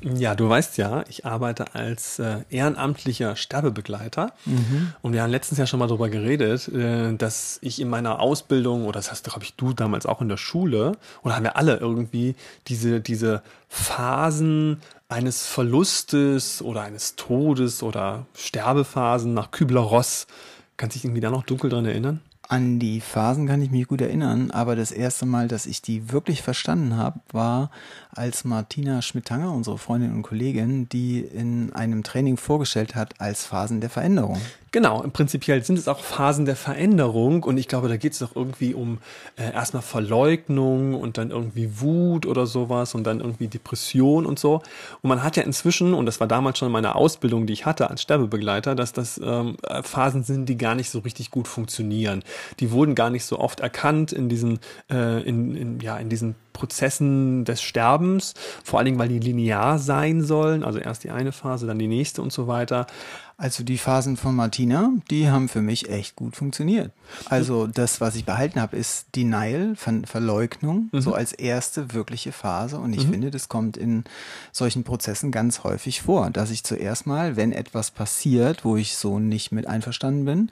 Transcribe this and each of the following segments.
Ja, du weißt ja, ich arbeite als äh, ehrenamtlicher Sterbebegleiter mhm. und wir haben letztens ja schon mal darüber geredet, äh, dass ich in meiner Ausbildung, oder das hast du, glaube ich, du damals auch in der Schule, oder haben wir alle irgendwie diese, diese Phasen eines Verlustes oder eines Todes oder Sterbephasen nach Kübler-Ross. Kannst du dich irgendwie da noch dunkel dran erinnern? An die Phasen kann ich mich gut erinnern, aber das erste Mal, dass ich die wirklich verstanden habe, war, als Martina Schmidtanger, unsere Freundin und Kollegin, die in einem Training vorgestellt hat als Phasen der Veränderung. Genau, im Prinzipiell sind es auch Phasen der Veränderung und ich glaube, da geht es doch irgendwie um äh, erstmal Verleugnung und dann irgendwie Wut oder sowas und dann irgendwie Depression und so. Und man hat ja inzwischen, und das war damals schon meine Ausbildung, die ich hatte als Sterbebegleiter, dass das ähm, Phasen sind, die gar nicht so richtig gut funktionieren. Die wurden gar nicht so oft erkannt in diesen, äh, in, in, ja, in diesen Prozessen des Sterbens, vor allen Dingen, weil die linear sein sollen, also erst die eine Phase, dann die nächste und so weiter. Also die Phasen von Martina, die haben für mich echt gut funktioniert. Also das, was ich behalten habe, ist Denial, Ver Verleugnung, mhm. so als erste wirkliche Phase. Und ich mhm. finde, das kommt in solchen Prozessen ganz häufig vor, dass ich zuerst mal, wenn etwas passiert, wo ich so nicht mit einverstanden bin,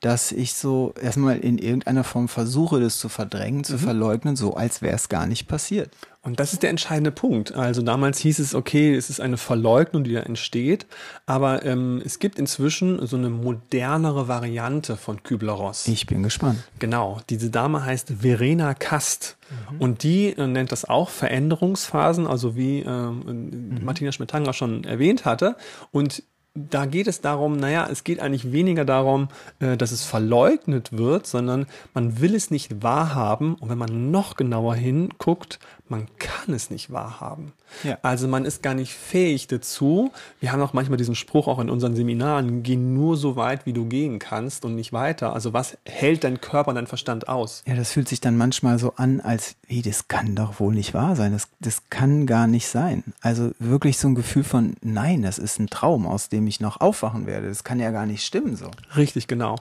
dass ich so erstmal in irgendeiner Form versuche, das zu verdrängen, zu mhm. verleugnen, so als wäre es gar nicht passiert. Und das ist der entscheidende Punkt. Also damals hieß es, okay, es ist eine Verleugnung, die da entsteht, aber ähm, es gibt inzwischen so eine modernere Variante von Kübler-Ross. Ich bin gespannt. Genau, diese Dame heißt Verena Kast mhm. und die äh, nennt das auch Veränderungsphasen, also wie äh, mhm. Martina Schmidtanger schon erwähnt hatte. Und da geht es darum, naja, es geht eigentlich weniger darum, äh, dass es verleugnet wird, sondern man will es nicht wahrhaben. Und wenn man noch genauer hinguckt, man kann es nicht wahrhaben. Ja. Also man ist gar nicht fähig dazu. Wir haben auch manchmal diesen Spruch auch in unseren Seminaren, geh nur so weit, wie du gehen kannst und nicht weiter. Also was hält dein Körper und dein Verstand aus? Ja, das fühlt sich dann manchmal so an, als, wie, das kann doch wohl nicht wahr sein. Das, das kann gar nicht sein. Also wirklich so ein Gefühl von, nein, das ist ein Traum, aus dem ich noch aufwachen werde. Das kann ja gar nicht stimmen so. Richtig, genau.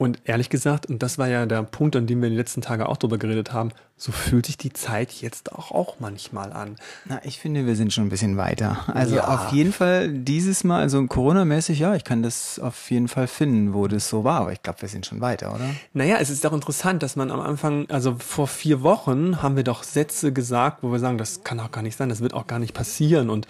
Und ehrlich gesagt, und das war ja der Punkt, an dem wir die letzten Tage auch drüber geredet haben, so fühlt sich die Zeit jetzt auch, auch manchmal an. Na, ich finde, wir sind schon ein bisschen weiter. Also ja. auf jeden Fall dieses Mal, also Corona-mäßig, ja, ich kann das auf jeden Fall finden, wo das so war, aber ich glaube, wir sind schon weiter, oder? Naja, es ist auch interessant, dass man am Anfang, also vor vier Wochen haben wir doch Sätze gesagt, wo wir sagen, das kann auch gar nicht sein, das wird auch gar nicht passieren und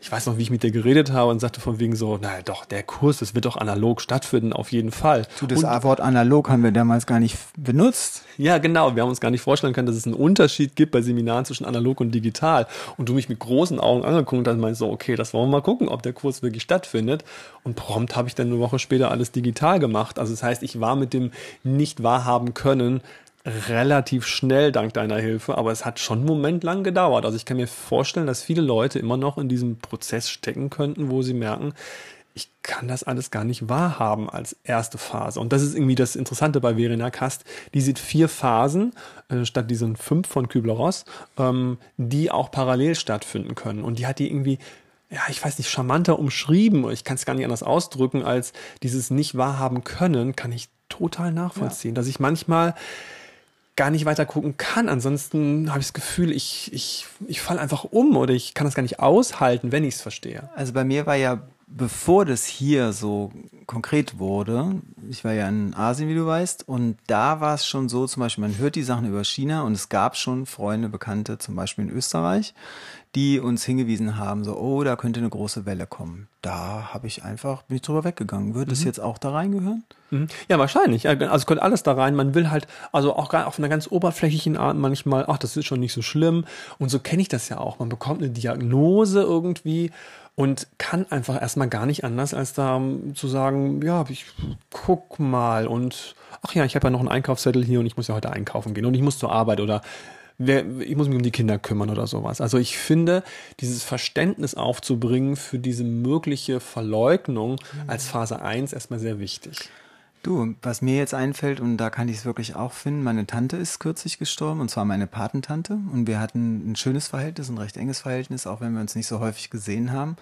ich weiß noch, wie ich mit dir geredet habe und sagte von wegen so, naja doch, der Kurs, das wird doch analog stattfinden, auf jeden Fall. Du, das Wort analog haben wir damals gar nicht benutzt. Ja, genau. Wir haben uns gar nicht vorstellen können, dass es einen Unterschied gibt bei Seminaren zwischen analog und digital. Und du mich mit großen Augen angeguckt hast und meinst so, okay, das wollen wir mal gucken, ob der Kurs wirklich stattfindet. Und prompt habe ich dann eine Woche später alles digital gemacht. Also das heißt, ich war mit dem nicht wahrhaben können relativ schnell dank deiner Hilfe, aber es hat schon einen Moment lang gedauert. Also ich kann mir vorstellen, dass viele Leute immer noch in diesem Prozess stecken könnten, wo sie merken, ich kann das alles gar nicht wahrhaben als erste Phase. Und das ist irgendwie das Interessante bei Verena Kast. Die sieht vier Phasen äh, statt diesen fünf von Kübler-Ross, ähm, die auch parallel stattfinden können. Und die hat die irgendwie ja, ich weiß nicht, charmanter umschrieben. Ich kann es gar nicht anders ausdrücken, als dieses nicht wahrhaben können, kann ich total nachvollziehen. Ja. Dass ich manchmal gar nicht weiter gucken kann. Ansonsten habe ich das Gefühl, ich, ich, ich falle einfach um oder ich kann das gar nicht aushalten, wenn ich es verstehe. Also bei mir war ja, bevor das hier so konkret wurde, ich war ja in Asien, wie du weißt, und da war es schon so, zum Beispiel, man hört die Sachen über China und es gab schon Freunde, Bekannte, zum Beispiel in Österreich, die uns hingewiesen haben, so, oh, da könnte eine große Welle kommen. Da habe ich einfach, bin ich drüber weggegangen. Würde es mhm. jetzt auch da reingehören? Mhm. Ja, wahrscheinlich. Also könnte alles da rein. Man will halt, also auch auf einer ganz oberflächlichen Art manchmal, ach, das ist schon nicht so schlimm. Und so kenne ich das ja auch. Man bekommt eine Diagnose irgendwie und kann einfach erstmal gar nicht anders, als da um, zu sagen, ja, ich guck mal und ach ja, ich habe ja noch einen Einkaufszettel hier und ich muss ja heute einkaufen gehen und ich muss zur Arbeit oder wer, ich muss mich um die Kinder kümmern oder sowas. Also ich finde, dieses Verständnis aufzubringen für diese mögliche Verleugnung mhm. als Phase 1 erstmal sehr wichtig. Du, was mir jetzt einfällt, und da kann ich es wirklich auch finden, meine Tante ist kürzlich gestorben, und zwar meine Patentante. Und wir hatten ein schönes Verhältnis, ein recht enges Verhältnis, auch wenn wir uns nicht so häufig gesehen haben.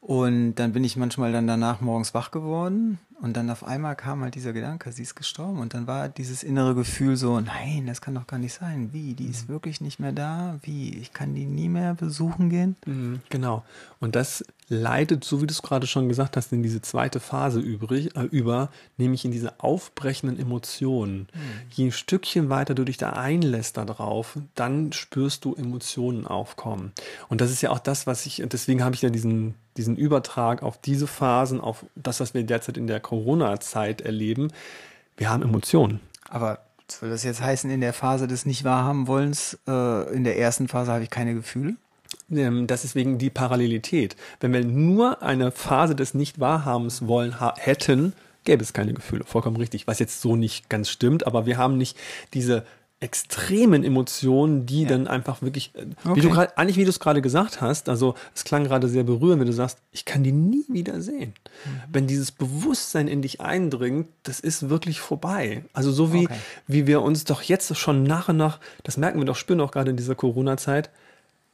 Und dann bin ich manchmal dann danach morgens wach geworden und dann auf einmal kam halt dieser Gedanke, sie ist gestorben. Und dann war dieses innere Gefühl so, nein, das kann doch gar nicht sein. Wie? Die ist mhm. wirklich nicht mehr da? Wie? Ich kann die nie mehr besuchen gehen? Mhm, genau. Und das leitet, so wie du es gerade schon gesagt hast, in diese zweite Phase übrig, äh, über, nämlich in diese aufbrechenden Emotionen. Mhm. Je ein Stückchen weiter du dich da einlässt darauf, dann spürst du Emotionen aufkommen. Und das ist ja auch das, was ich, deswegen habe ich ja diesen, diesen Übertrag auf diese Phasen, auf das, was wir derzeit in der Corona-Zeit erleben, wir haben Emotionen. Aber soll das jetzt heißen, in der Phase des Nicht-Wahrhaben-Wollens, äh, in der ersten Phase habe ich keine Gefühle? Ähm, das ist wegen die Parallelität. Wenn wir nur eine Phase des Nicht-Wahrhabens wollen hätten, gäbe es keine Gefühle. Vollkommen richtig. Was jetzt so nicht ganz stimmt, aber wir haben nicht diese extremen Emotionen, die ja. dann einfach wirklich, äh, okay. wie du grad, eigentlich wie du es gerade gesagt hast, also es klang gerade sehr berührend, wenn du sagst, ich kann die nie wieder sehen. Mhm. Wenn dieses Bewusstsein in dich eindringt, das ist wirklich vorbei. Also so wie, okay. wie wir uns doch jetzt schon nach und nach, das merken wir doch, spüren auch gerade in dieser Corona-Zeit,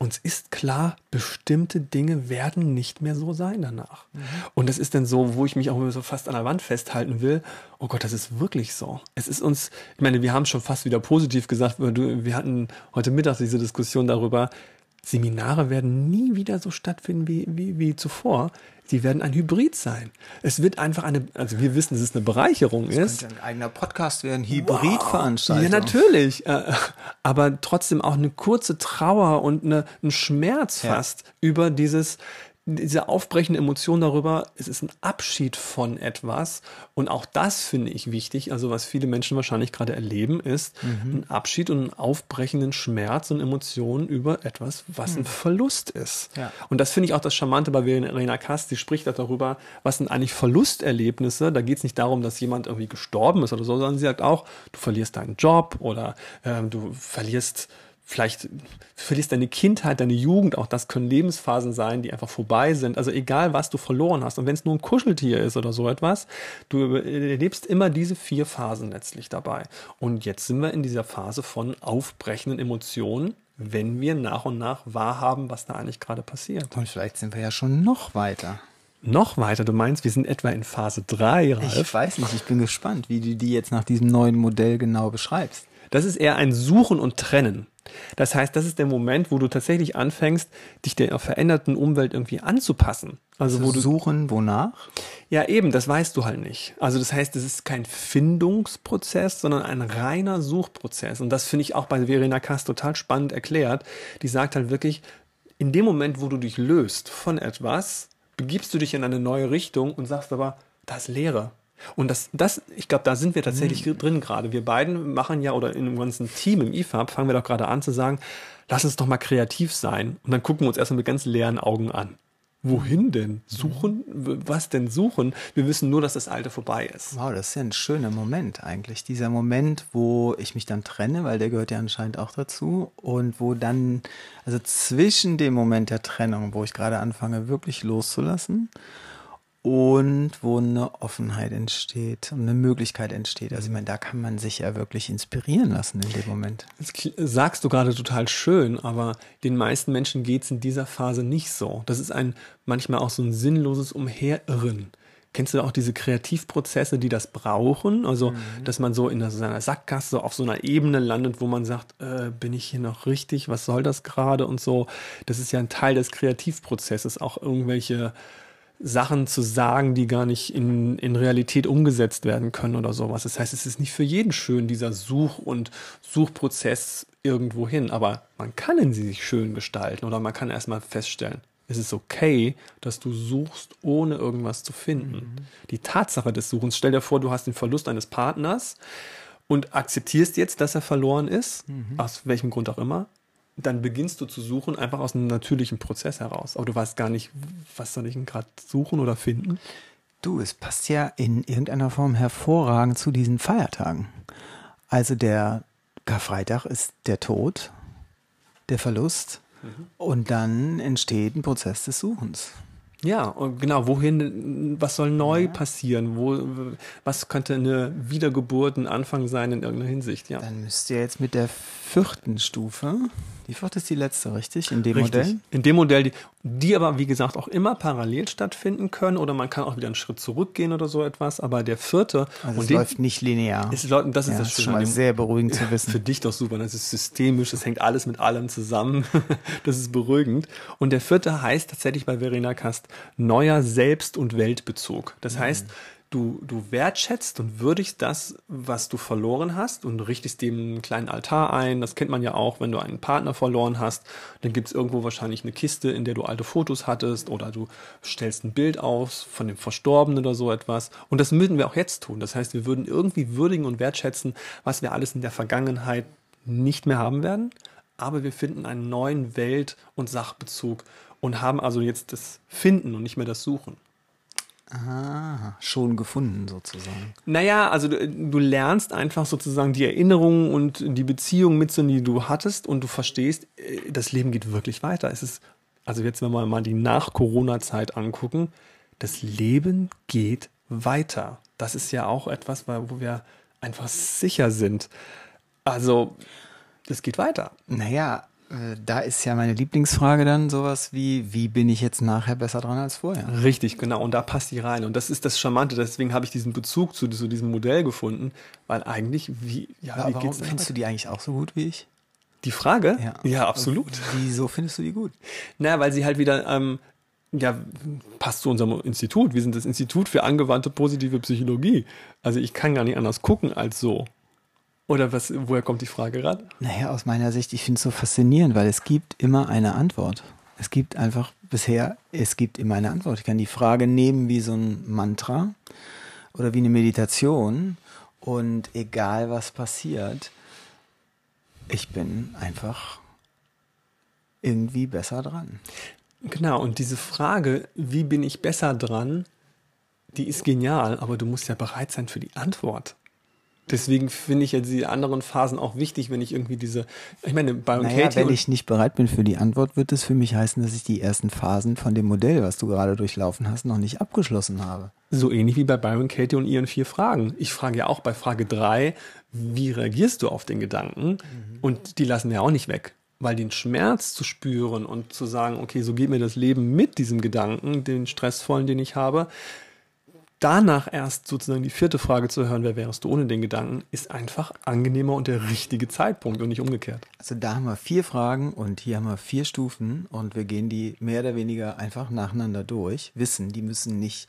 uns ist klar, bestimmte Dinge werden nicht mehr so sein danach. Mhm. Und das ist dann so, wo ich mich auch so fast an der Wand festhalten will. Oh Gott, das ist wirklich so. Es ist uns, ich meine, wir haben schon fast wieder positiv gesagt, wir hatten heute Mittag diese Diskussion darüber, Seminare werden nie wieder so stattfinden wie, wie, wie zuvor. Sie werden ein Hybrid sein. Es wird einfach eine, also wir wissen, dass es eine Bereicherung das ist. Könnte ein eigener Podcast werden, Hybridveranstaltung. Wow. Ja, natürlich. Äh, aber trotzdem auch eine kurze Trauer und eine, ein Schmerz fast ja. über dieses, diese aufbrechende Emotion darüber, es ist ein Abschied von etwas. Und auch das finde ich wichtig. Also was viele Menschen wahrscheinlich gerade erleben, ist mhm. ein Abschied und einen aufbrechenden Schmerz und Emotionen über etwas, was mhm. ein Verlust ist. Ja. Und das finde ich auch das Charmante bei Verena Kast. Sie spricht darüber, was sind eigentlich Verlusterlebnisse. Da geht es nicht darum, dass jemand irgendwie gestorben ist oder so, sondern sie sagt auch, du verlierst deinen Job oder ähm, du verlierst vielleicht verlierst deine Kindheit, deine Jugend, auch das können Lebensphasen sein, die einfach vorbei sind. Also egal, was du verloren hast und wenn es nur ein Kuscheltier ist oder so etwas, du erlebst immer diese vier Phasen letztlich dabei. Und jetzt sind wir in dieser Phase von aufbrechenden Emotionen, wenn wir nach und nach wahrhaben, was da eigentlich gerade passiert. Und vielleicht sind wir ja schon noch weiter. Noch weiter, du meinst, wir sind etwa in Phase 3, Ralf? Ich weiß nicht, ich bin gespannt, wie du die jetzt nach diesem neuen Modell genau beschreibst. Das ist eher ein Suchen und Trennen. Das heißt, das ist der Moment, wo du tatsächlich anfängst, dich der veränderten Umwelt irgendwie anzupassen. Also, also wo du suchen, wonach? Ja, eben, das weißt du halt nicht. Also das heißt, es ist kein Findungsprozess, sondern ein reiner Suchprozess. Und das finde ich auch bei Verena Kass total spannend erklärt. Die sagt halt wirklich, in dem Moment, wo du dich löst von etwas, begibst du dich in eine neue Richtung und sagst aber, das ist Leere. Und das, das ich glaube, da sind wir tatsächlich mhm. drin gerade. Wir beiden machen ja, oder in einem ganzen Team im IFAB, fangen wir doch gerade an zu sagen, lass uns doch mal kreativ sein. Und dann gucken wir uns erstmal mit ganz leeren Augen an. Wohin denn? Suchen? Was denn suchen? Wir wissen nur, dass das Alte vorbei ist. Wow, das ist ja ein schöner Moment eigentlich. Dieser Moment, wo ich mich dann trenne, weil der gehört ja anscheinend auch dazu. Und wo dann, also zwischen dem Moment der Trennung, wo ich gerade anfange, wirklich loszulassen und wo eine Offenheit entsteht und eine Möglichkeit entsteht. Also ich meine, da kann man sich ja wirklich inspirieren lassen in dem Moment. Das sagst du gerade total schön, aber den meisten Menschen geht es in dieser Phase nicht so. Das ist ein manchmal auch so ein sinnloses Umherirren. Kennst du auch diese Kreativprozesse, die das brauchen? Also, mhm. dass man so in seiner Sackgasse auf so einer Ebene landet, wo man sagt, äh, bin ich hier noch richtig? Was soll das gerade? Und so. Das ist ja ein Teil des Kreativprozesses, auch irgendwelche Sachen zu sagen, die gar nicht in, in Realität umgesetzt werden können oder sowas. Das heißt, es ist nicht für jeden schön, dieser Such- und Suchprozess irgendwo hin, aber man kann ihn sich schön gestalten oder man kann erstmal feststellen, es ist okay, dass du suchst, ohne irgendwas zu finden. Mhm. Die Tatsache des Suchens, stell dir vor, du hast den Verlust eines Partners und akzeptierst jetzt, dass er verloren ist, mhm. aus welchem Grund auch immer, dann beginnst du zu suchen, einfach aus einem natürlichen Prozess heraus. Aber du weißt gar nicht, was soll ich denn gerade suchen oder finden? Du, es passt ja in irgendeiner Form hervorragend zu diesen Feiertagen. Also der Karfreitag ist der Tod der Verlust. Mhm. Und dann entsteht ein Prozess des Suchens. Ja, und genau, wohin, was soll neu ja. passieren? Wo, was könnte eine Wiedergeburt, ein Anfang sein in irgendeiner Hinsicht? Ja. Dann müsst ihr jetzt mit der vierten Stufe, die vierte ist die letzte, richtig? In dem richtig. Modell? In dem Modell, die, die aber, wie gesagt, auch immer parallel stattfinden können oder man kann auch wieder einen Schritt zurückgehen oder so etwas. Aber der vierte. Also und es den, läuft nicht linear. Läuft, das ist ja, das, ist schon mal sehr beruhigend zu wissen. Für dich doch super. Das ist systemisch, das hängt alles mit allem zusammen. das ist beruhigend. Und der vierte heißt tatsächlich bei Verena Kast neuer Selbst- und Weltbezug. Das mhm. heißt, du, du wertschätzt und würdigst das, was du verloren hast und richtest dem einen kleinen Altar ein. Das kennt man ja auch, wenn du einen Partner verloren hast. Dann gibt es irgendwo wahrscheinlich eine Kiste, in der du alte Fotos hattest oder du stellst ein Bild aus von dem Verstorbenen oder so etwas. Und das würden wir auch jetzt tun. Das heißt, wir würden irgendwie würdigen und wertschätzen, was wir alles in der Vergangenheit nicht mehr haben werden. Aber wir finden einen neuen Welt- und Sachbezug und haben also jetzt das Finden und nicht mehr das Suchen. Ah, schon gefunden sozusagen. Naja, also du, du, lernst einfach sozusagen die Erinnerungen und die Beziehung mit, die du hattest und du verstehst, äh, das Leben geht wirklich weiter. Es ist, also jetzt, wenn wir mal die Nach-Corona-Zeit angucken, das Leben geht weiter. Das ist ja auch etwas, wo wir einfach sicher sind. Also, das geht weiter. Naja, da ist ja meine Lieblingsfrage dann sowas wie, wie bin ich jetzt nachher besser dran als vorher? Richtig, genau. Und da passt die rein. Und das ist das Charmante. Deswegen habe ich diesen Bezug zu, zu diesem Modell gefunden, weil eigentlich, wie, ja, ja wie warum findest du die eigentlich auch so gut wie ich? Die Frage? Ja, ja absolut. Wieso findest du die gut? Naja, weil sie halt wieder, ähm, ja, passt zu unserem Institut. Wir sind das Institut für angewandte positive Psychologie. Also ich kann gar nicht anders gucken als so. Oder was, woher kommt die Frage gerade? Naja, aus meiner Sicht, ich finde es so faszinierend, weil es gibt immer eine Antwort. Es gibt einfach bisher, es gibt immer eine Antwort. Ich kann die Frage nehmen wie so ein Mantra oder wie eine Meditation und egal was passiert, ich bin einfach irgendwie besser dran. Genau, und diese Frage, wie bin ich besser dran, die ist genial, aber du musst ja bereit sein für die Antwort. Deswegen finde ich ja die anderen Phasen auch wichtig, wenn ich irgendwie diese, ich meine, bei naja, Katie wenn ich nicht bereit bin für die Antwort, wird es für mich heißen, dass ich die ersten Phasen von dem Modell, was du gerade durchlaufen hast, noch nicht abgeschlossen habe. So ähnlich wie bei Byron Katie und ihren vier Fragen. Ich frage ja auch bei Frage drei, wie reagierst du auf den Gedanken? Mhm. Und die lassen wir auch nicht weg. Weil den Schmerz zu spüren und zu sagen, okay, so geht mir das Leben mit diesem Gedanken, den stressvollen, den ich habe, danach erst sozusagen die vierte Frage zu hören, wer wärst du ohne den Gedanken, ist einfach angenehmer und der richtige Zeitpunkt und nicht umgekehrt. Also da haben wir vier Fragen und hier haben wir vier Stufen und wir gehen die mehr oder weniger einfach nacheinander durch, wissen, die müssen nicht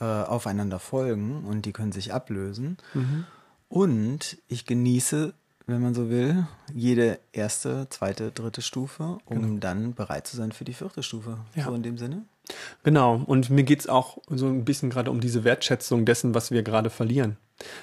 äh, aufeinander folgen und die können sich ablösen. Mhm. Und ich genieße, wenn man so will, jede erste, zweite, dritte Stufe, um genau. dann bereit zu sein für die vierte Stufe. Ja. So in dem Sinne. Genau, und mir geht es auch so ein bisschen gerade um diese Wertschätzung dessen, was wir gerade verlieren.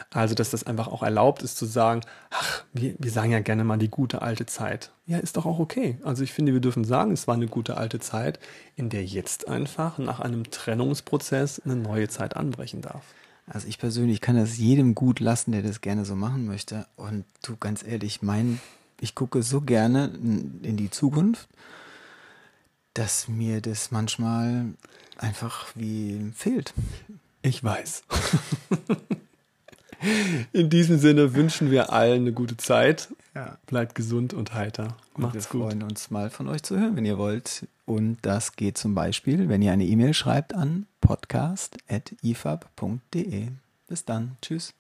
Also, dass das einfach auch erlaubt ist zu sagen, ach, wir, wir sagen ja gerne mal die gute alte Zeit. Ja, ist doch auch okay. Also ich finde, wir dürfen sagen, es war eine gute alte Zeit, in der jetzt einfach nach einem Trennungsprozess eine neue Zeit anbrechen darf. Also ich persönlich kann das jedem gut lassen, der das gerne so machen möchte. Und du ganz ehrlich, mein, ich gucke so gerne in die Zukunft dass mir das manchmal einfach wie fehlt. Ich weiß. In diesem Sinne wünschen wir allen eine gute Zeit. Ja. Bleibt gesund und heiter. Macht's gut. Wir freuen uns mal von euch zu hören, wenn ihr wollt. Und das geht zum Beispiel, wenn ihr eine E-Mail schreibt an podcast.ifab.de. Bis dann. Tschüss.